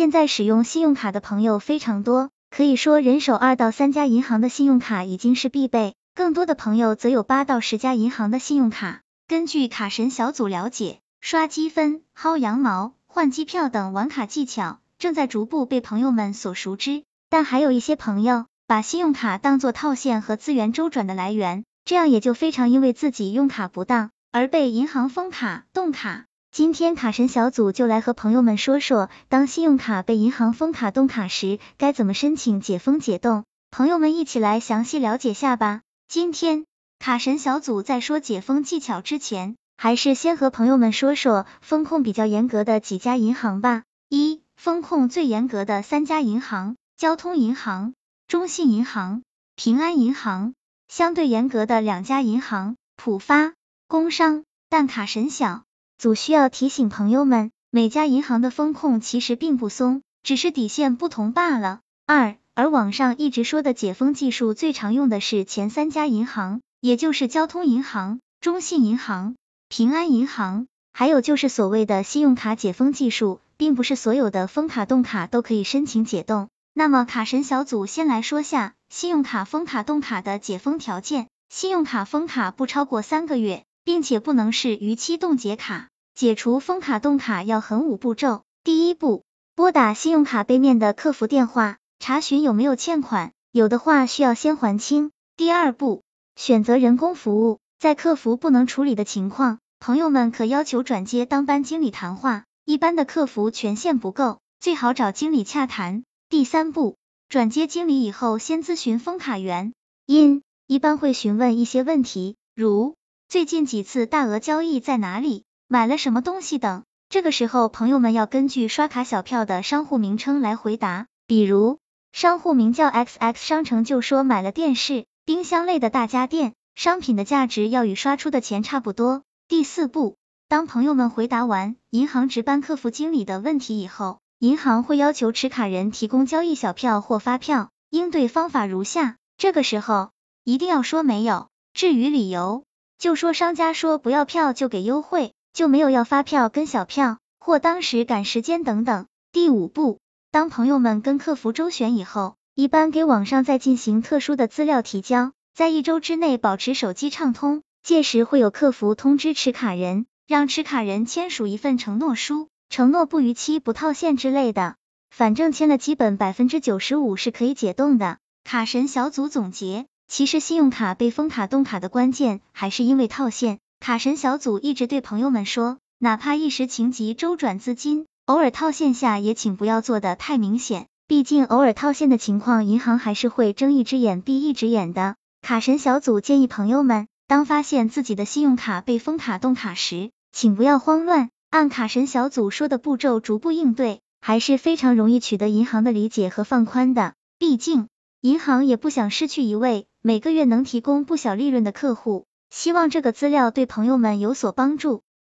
现在使用信用卡的朋友非常多，可以说人手二到三家银行的信用卡已经是必备，更多的朋友则有八到十家银行的信用卡。根据卡神小组了解，刷积分、薅羊毛、换机票等玩卡技巧正在逐步被朋友们所熟知，但还有一些朋友把信用卡当做套现和资源周转的来源，这样也就非常因为自己用卡不当而被银行封卡、冻卡。今天卡神小组就来和朋友们说说，当信用卡被银行封卡、冻卡时，该怎么申请解封解冻。朋友们一起来详细了解下吧。今天卡神小组在说解封技巧之前，还是先和朋友们说说风控比较严格的几家银行吧。一、风控最严格的三家银行：交通银行、中信银行、平安银行；相对严格的两家银行：浦发、工商。但卡神小。组需要提醒朋友们，每家银行的风控其实并不松，只是底线不同罢了。二，而网上一直说的解封技术最常用的是前三家银行，也就是交通银行、中信银行、平安银行，还有就是所谓的信用卡解封技术，并不是所有的封卡冻卡都可以申请解冻。那么卡神小组先来说下信用卡封卡冻卡的解封条件，信用卡封卡不超过三个月。并且不能是逾期冻结卡，解除封卡冻卡要横五步骤。第一步，拨打信用卡背面的客服电话，查询有没有欠款，有的话需要先还清。第二步，选择人工服务，在客服不能处理的情况，朋友们可要求转接当班经理谈话，一般的客服权限不够，最好找经理洽谈。第三步，转接经理以后，先咨询封卡员，因一般会询问一些问题，如。最近几次大额交易在哪里？买了什么东西等？这个时候，朋友们要根据刷卡小票的商户名称来回答。比如，商户名叫 XX 商城，就说买了电视、冰箱类的大家电，商品的价值要与刷出的钱差不多。第四步，当朋友们回答完银行值班客服经理的问题以后，银行会要求持卡人提供交易小票或发票，应对方法如下：这个时候一定要说没有，至于理由。就说商家说不要票就给优惠，就没有要发票跟小票，或当时赶时间等等。第五步，当朋友们跟客服周旋以后，一般给网上再进行特殊的资料提交，在一周之内保持手机畅通，届时会有客服通知持卡人，让持卡人签署一份承诺书，承诺不逾期不套现之类的，反正签了基本百分之九十五是可以解冻的。卡神小组总结。其实信用卡被封卡冻卡的关键还是因为套现。卡神小组一直对朋友们说，哪怕一时情急周转资金，偶尔套现下也请不要做的太明显，毕竟偶尔套现的情况，银行还是会睁一只眼闭一只眼的。卡神小组建议朋友们，当发现自己的信用卡被封卡冻卡时，请不要慌乱，按卡神小组说的步骤逐步应对，还是非常容易取得银行的理解和放宽的。毕竟银行也不想失去一位。每个月能提供不小利润的客户，希望这个资料对朋友们有所帮助。